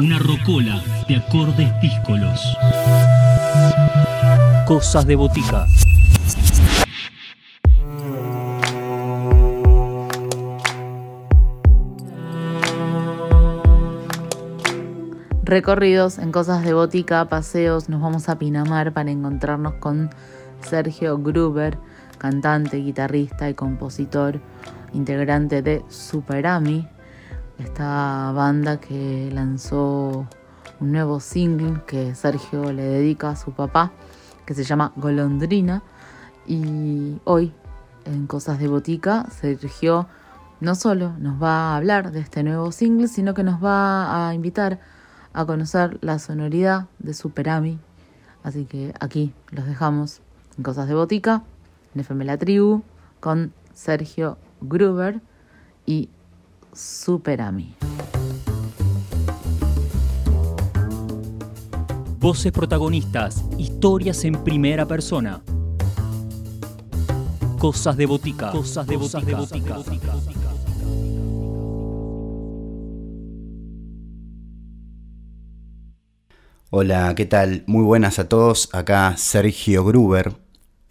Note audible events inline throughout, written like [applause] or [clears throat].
Una rocola de acordes díscolos. Cosas de botica. Recorridos en cosas de botica, paseos, nos vamos a Pinamar para encontrarnos con Sergio Gruber, cantante, guitarrista y compositor, integrante de Superami, esta banda que lanzó un nuevo single que Sergio le dedica a su papá, que se llama Golondrina. Y hoy, en Cosas de Botica, Sergio no solo nos va a hablar de este nuevo single, sino que nos va a invitar a conocer la sonoridad de Superami. Así que aquí los dejamos en Cosas de Botica, en FM La Tribu, con Sergio Gruber y Superami. Voces protagonistas, historias en primera persona. Cosas de botica. Cosas de botica. Hola, ¿qué tal? Muy buenas a todos. Acá Sergio Gruber,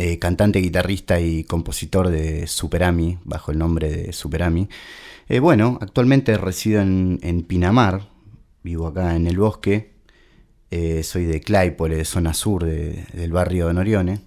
eh, cantante, guitarrista y compositor de Superami, bajo el nombre de Superami. Eh, bueno, actualmente resido en, Pinamar, vivo acá en el bosque. Eh, soy de Claypole, zona sur del barrio de Norione.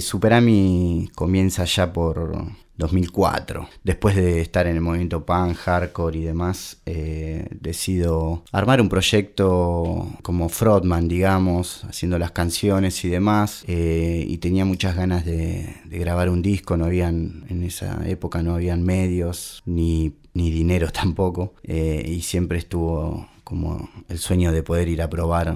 Superami comienza ya por 2004. Después de estar en el movimiento pan, hardcore y demás, eh, decido armar un proyecto como frontman, digamos, haciendo las canciones y demás. Eh, y tenía muchas ganas de, grabar un disco, no habían, en esa época no habían medios, ni, ni dinero [laughs] tampoco. Eh, y siempre estuvo como el sueño de poder ir a probar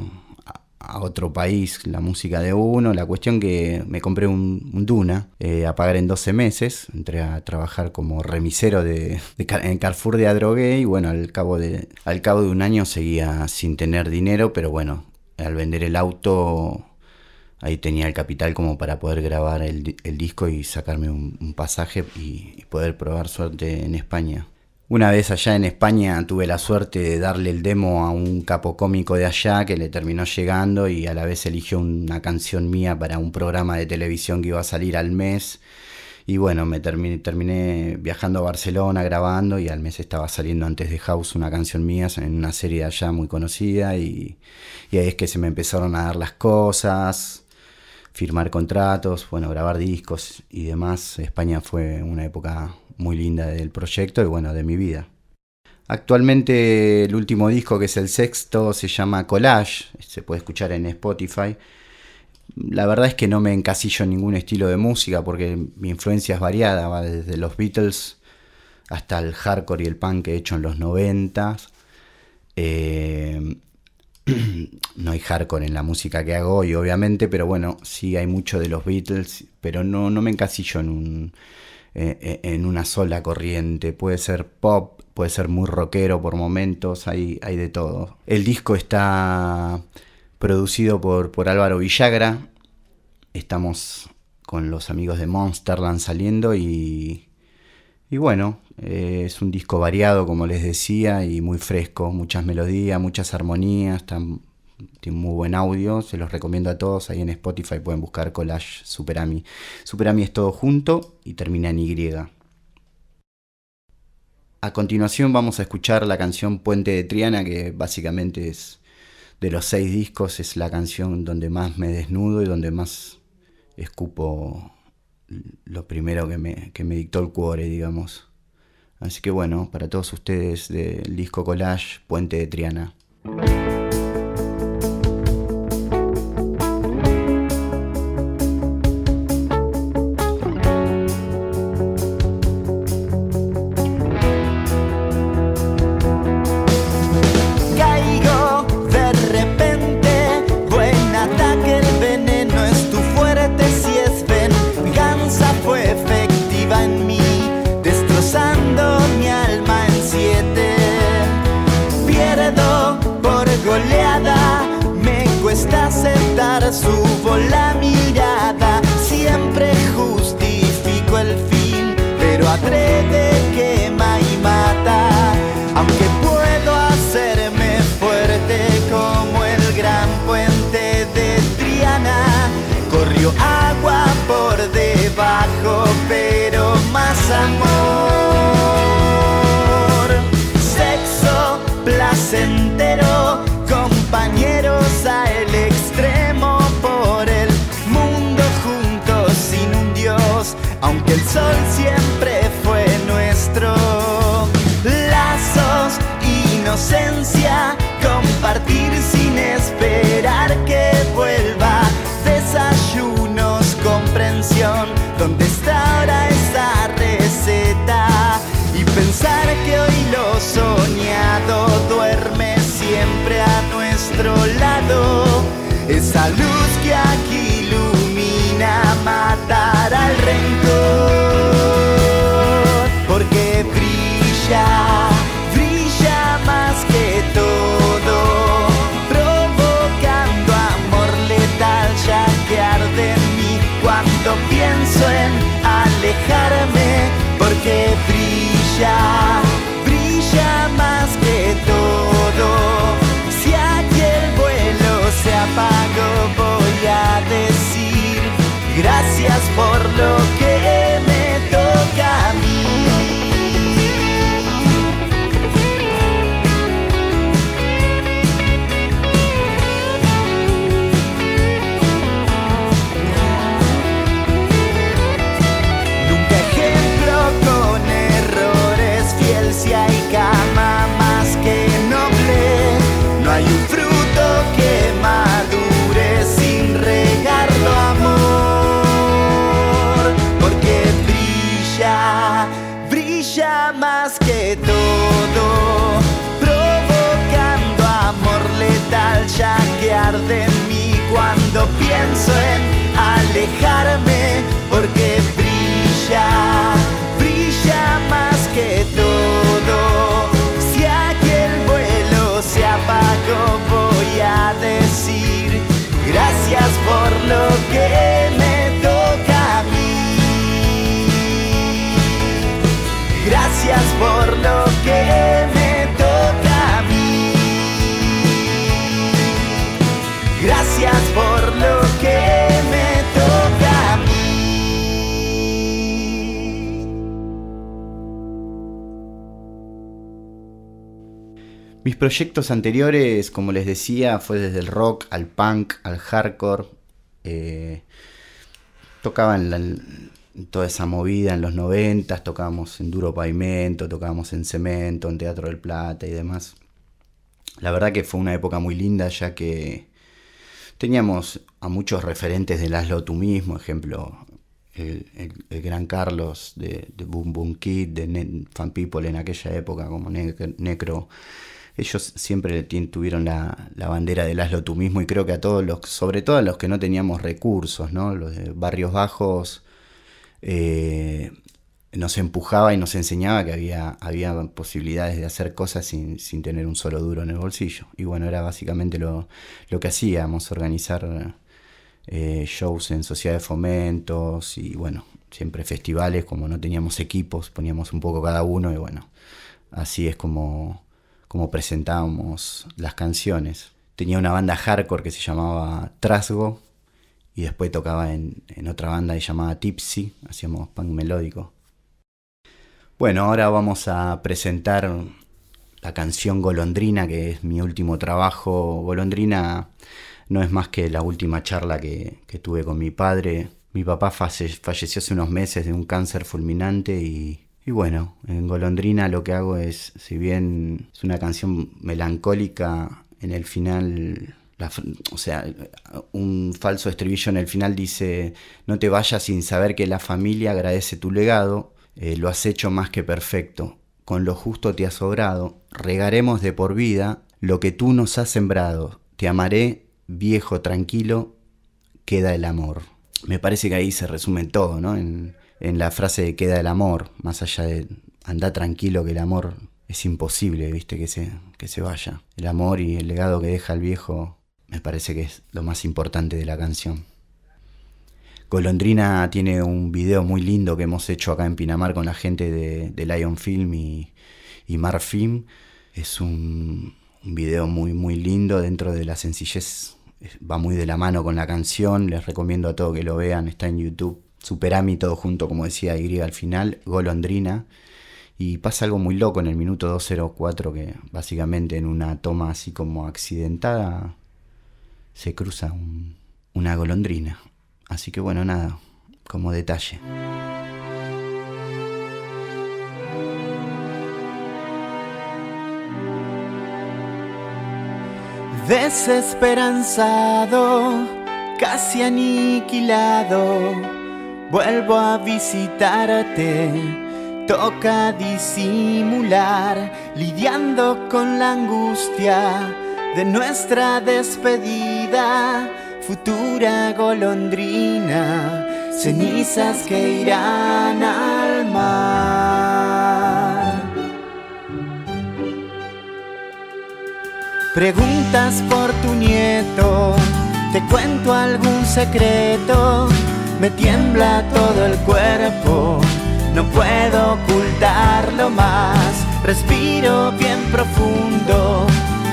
a otro país la música de uno. La cuestión que me compré un, Duna eh, a pagar en 12 meses. Entré a trabajar como remisero de, en Carrefour de Adrogué y bueno, al cabo, de, al cabo de un año seguía sin tener dinero, pero bueno, al vender el auto ahí tenía el capital como para poder grabar el, disco y sacarme un, pasaje y poder probar suerte en España. Una vez allá en España tuve la suerte de darle el demo a un capo cómico de allá que le terminó llegando y a la vez eligió una canción mía para un programa de televisión que iba a salir al mes. Y bueno, me terminé, viajando a Barcelona grabando y al mes estaba saliendo antes de House una canción mía en una serie allá muy conocida y, y ahí es que se me empezaron a dar las cosas, firmar contratos, bueno, grabar discos y demás. España fue una época muy linda del proyecto y bueno, de mi vida. Actualmente el último disco, que es el sexto, se llama Collage, se puede escuchar en Spotify. La verdad es que no me encasillo en ningún estilo de música porque mi influencia es variada, va desde los Beatles hasta el hardcore y el punk que he hecho en los 90. Eh, [clears throat] no hay hardcore en la música que hago hoy, obviamente, pero bueno, sí hay mucho de los Beatles, pero no, no me encasillo en un, eh, eh, en una sola corriente. Puede ser pop, puede ser muy rockero por momentos, hay, hay de todo. El disco está producido por, por Álvaro Villagra. Estamos con los amigos de Monsterland saliendo y, y bueno, eh, es un disco variado, como les decía, y muy fresco, muchas melodías, muchas armonías, tiene muy buen audio, se los recomiendo a todos. Ahí en Spotify pueden buscar Collage Superami. Superami es todo junto y termina en Y. A continuación vamos a escuchar la canción Puente de Triana, que básicamente es de los seis discos, es la canción donde más me desnudo y donde más escupo lo primero que me, que me dictó el cuore, digamos. Así que bueno, para todos ustedes del disco Collage, Puente de Triana. Sol siempre fue nuestro. Lazos, inocencia, compartir sin esperar que vuelva. Por voy a decir. Gracias por lo que proyectos anteriores, como les decía, fue desde el rock al punk, al hardcore. eh, toda esa movida en los noventas, tocábamos en Duro Pavimento, tocábamos en Cemento, en Teatro del Plata y demás. La verdad que fue una época muy linda ya que teníamos a muchos referentes del Hazlo tú mismo, ejemplo, el, gran Carlos de, Boom Boom Kid, de Fan People en aquella época, como Ne- Necro. Ellos siempre tuvieron la, bandera del hazlo tú mismo y creo que a todos los, sobre todo a los que no teníamos recursos, ¿no? Los de barrios bajos, eh, nos empujaba y nos enseñaba que había, había posibilidades de hacer cosas sin, sin tener un solo duro en el bolsillo. Y bueno, era básicamente lo, lo que hacíamos, organizar eh, shows en sociedades de fomentos y bueno, siempre festivales, como no teníamos equipos, poníamos un poco cada uno y bueno, así es como, como presentábamos las canciones. Tenía una banda hardcore que se llamaba Trasgo y después tocaba en, en otra banda llamaba Tipsy, hacíamos punk melódico. Bueno, ahora vamos a presentar la canción Golondrina, que es mi último trabajo. Golondrina no es más que la última charla que, que tuve con mi padre. Mi papá falle- falleció hace unos meses de un cáncer fulminante y, y bueno, en Golondrina lo que hago es, si bien es una canción melancólica, en el final, la o sea, un falso estribillo en el final dice, no te vayas sin saber que la familia agradece tu legado, eh, lo has hecho más que perfecto, con lo justo te has sobrado, regaremos de por vida lo que tú nos has sembrado, te amaré, viejo tranquilo, queda el amor. Me parece que ahí se resume todo, ¿no? En la frase de queda el amor, más allá de anda tranquilo que el amor es imposible, viste, que se, que se vaya. El amor y el legado que deja el viejo me parece que es lo más importante de la canción. Golondrina tiene un video muy lindo que hemos hecho acá en Pinamar con la gente de, de Lion Film y, y Mar Film. Es un, un video muy, muy lindo dentro de la sencillez. Va muy de la mano con la canción. Les recomiendo a todos que lo vean. Está en YouTube. Superami todo junto, como decía Y al final. Golondrina. Y pasa algo muy loco en el minuto 204 que básicamente en una toma así como accidentada se cruza una golondrina. Así que bueno, nada, como detalle. Desesperanzado, casi aniquilado, vuelvo a visitarte. Toca disimular, lidiando con la angustia de nuestra despedida, futura golondrina, cenizas que irán al mar. Preguntas por tu nieto, te cuento algún secreto, me tiembla todo el cuerpo no puedo ocultarlo más. Respiro bien profundo,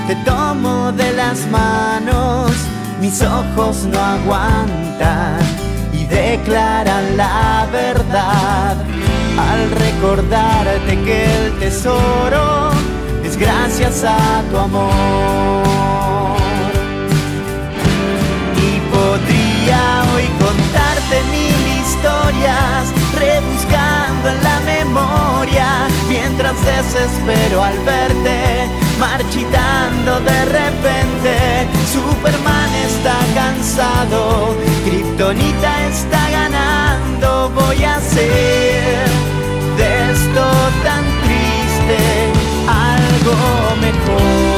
te tomo de las manos, mis ojos no aguantan y declaran la verdad al recordarte que el tesoro es gracias a tu amor. Y podría hoy contarte mil rebuscando en la memoria, mientras desespero al verte, marchitando de repente. Superman está cansado, Kryptonita está ganando, voy a hacer de esto tan triste algo mejor.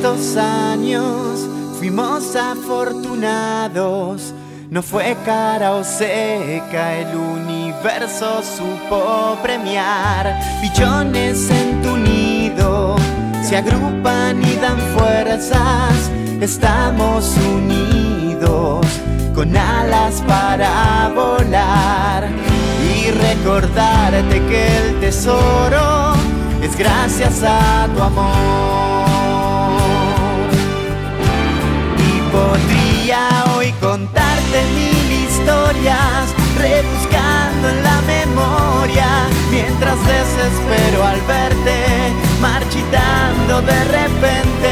Estos años fuimos afortunados. No fue cara o seca, el universo supo premiar. Pichones en tu nido se agrupan y dan fuerzas. Estamos unidos con alas para volar y recordarte que el tesoro es gracias a tu amor. Podría hoy contarte mil historias, rebuscando en la memoria, mientras desespero al verte, marchitando de repente.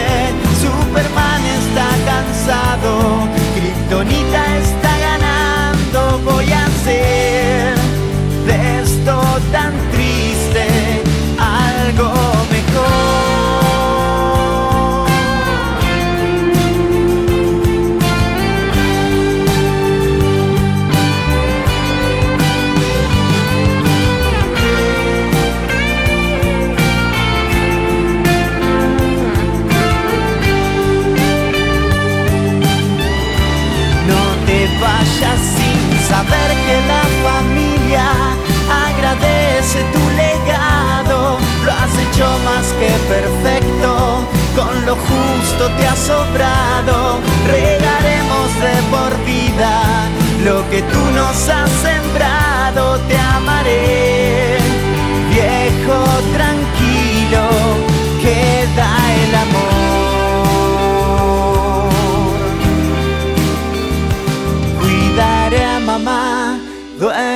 Superman está cansado, Kryptonita está ganando, voy a hacer de esto tan triste algo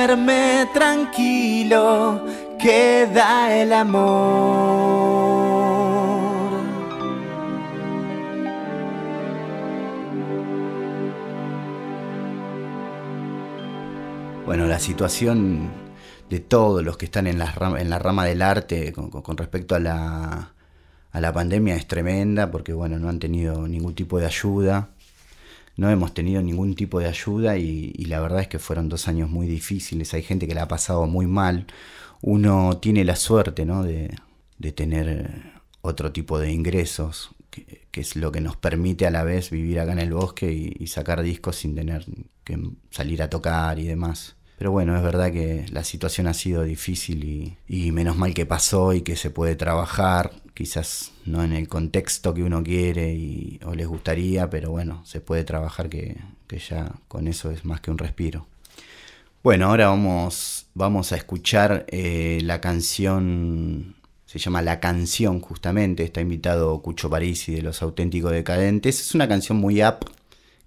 duerme tranquilo, queda el amor. Bueno, la situación de todos los que están en la rama, en la rama del arte con, con respecto a la, a la pandemia es tremenda porque bueno, no han tenido ningún tipo de ayuda no hemos tenido ningún tipo de ayuda y, la verdad es que fueron dos años muy difíciles. Hay gente que la ha pasado muy mal. Uno tiene la suerte ¿no? de, tener otro tipo de ingresos, que, es lo que nos permite a la vez vivir acá en el bosque y, sacar discos sin tener que salir a tocar y demás. Pero bueno, es verdad que la situación ha sido difícil y, y menos mal que pasó y que se puede trabajar quizás no en el contexto que uno quiere o les gustaría, pero bueno, se puede trabajar que, ya con eso es más que un respiro. Bueno, ahora vamos, vamos a escuchar eh, la canción, se llama La Canción justamente, está invitado Cucho Parisi de Los Auténticos Decadentes, es una canción muy up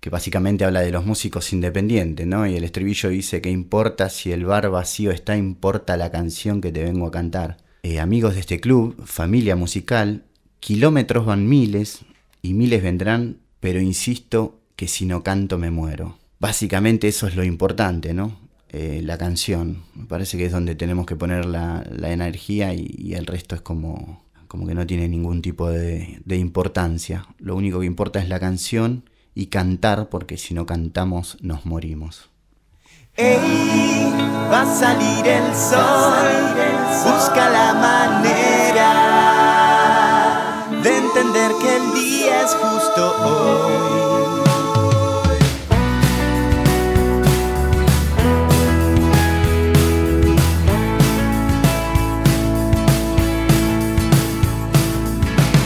que básicamente habla de los músicos independientes, ¿no? Y el estribillo dice que importa si el bar vacío está, importa la canción que te vengo a cantar. Eh, amigos de este club, familia musical, kilómetros van miles y miles vendrán, pero insisto que si no canto me muero. Básicamente eso es lo importante, ¿no? Eh, la canción. Me parece que es donde tenemos que poner la, energía y, el resto es como, como que no tiene ningún tipo de, de importancia. Lo único que importa es la canción y cantar, porque si no cantamos nos morimos. Ey, va a salir el sol, busca la manera de entender que el día es justo hoy.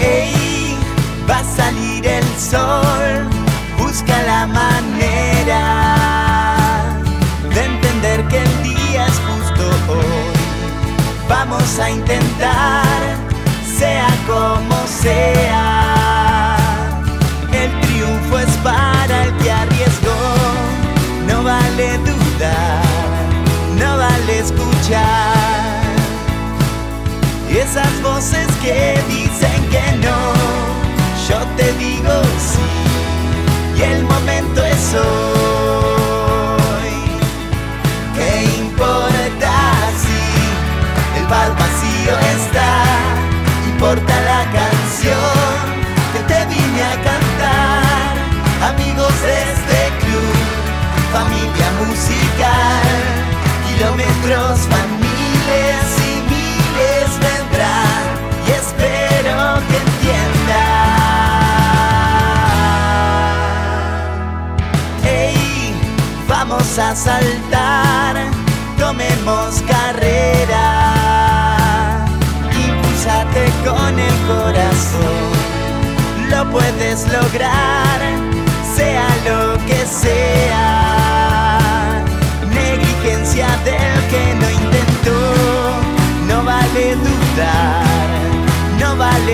Ey, va a salir el sol busca la manera Vamos a intentar, sea como sea. El triunfo es para el que arriesgó. No vale dudar, no vale escuchar. Y esas voces que dicen que no, yo te digo sí y el momento es hoy.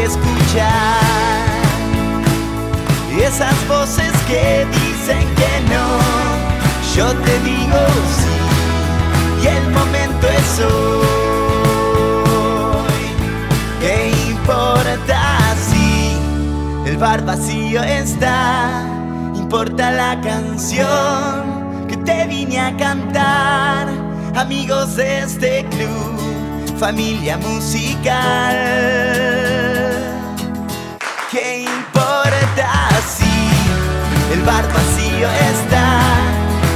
Escuchar, esas voces que dicen que no yo te digo sí, y el momento es hoy. ¿Qué importa si el bar vacío está? Importa la canción que te vine a cantar. Amigos de este club, familia musical. ¿Qué importa si el bar vacío está?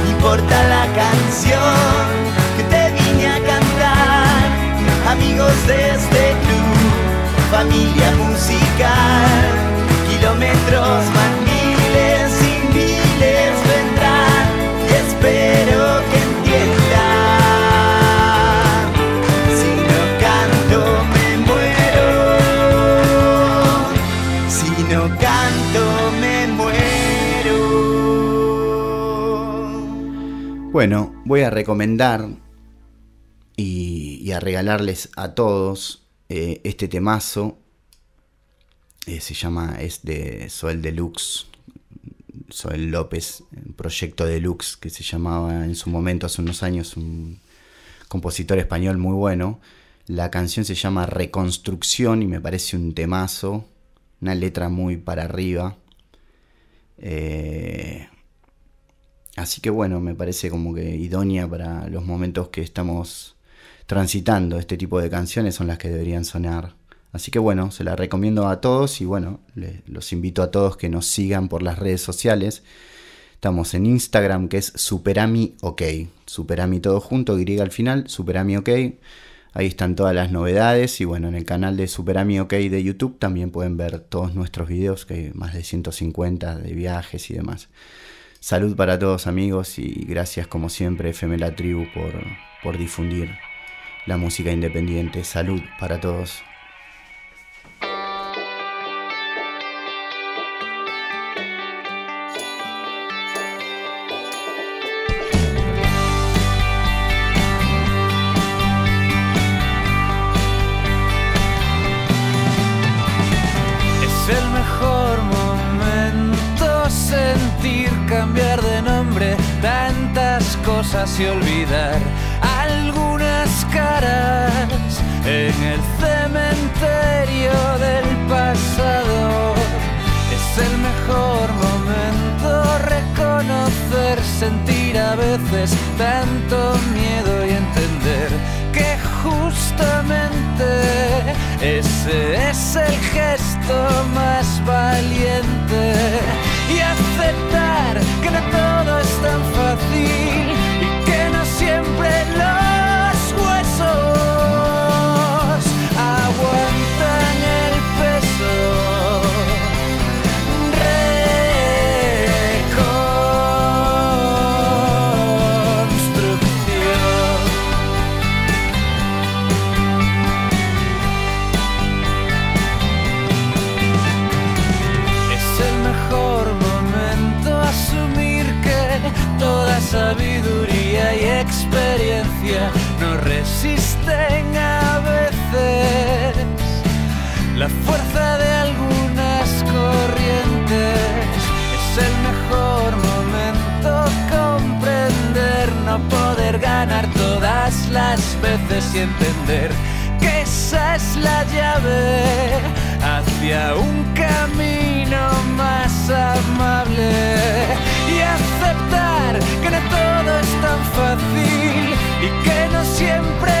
importa la canción Bueno, voy a recomendar y, a regalarles a todos eh, este temazo. Eh, se llama, es de Soel Deluxe, Soel López, proyecto Deluxe que se llamaba en su momento, hace unos años, un compositor español muy bueno. La canción se llama Reconstrucción y me parece un temazo, una letra muy para arriba. Eh, Así que bueno, me parece como que idónea para los momentos que estamos transitando. Este tipo de canciones son las que deberían sonar. Así que bueno, se la recomiendo a todos y bueno, los invito a todos que nos sigan por las redes sociales. Estamos en Instagram que es Superami OK. Superami todo junto, Y al final, Superami OK. Ahí están todas las novedades y bueno, en el canal de Superami OK de YouTube también pueden ver todos nuestros videos, que hay más de 150 de viajes y demás. Salud para todos amigos y gracias como siempre FM La Tribu por, por difundir la música independiente. Salud para todos. Y olvidar algunas caras en el cementerio del pasado. Es el mejor momento reconocer, sentir a veces tanto miedo y entender que justamente ese es el gesto más valiente y aceptar que no todo es tan fácil siempre los experiencia no resisten a veces la fuerza de algunas corrientes. Es el mejor momento comprender, no poder ganar todas las veces y entender que esa es la llave hacia un camino más amable y aceptar que siempre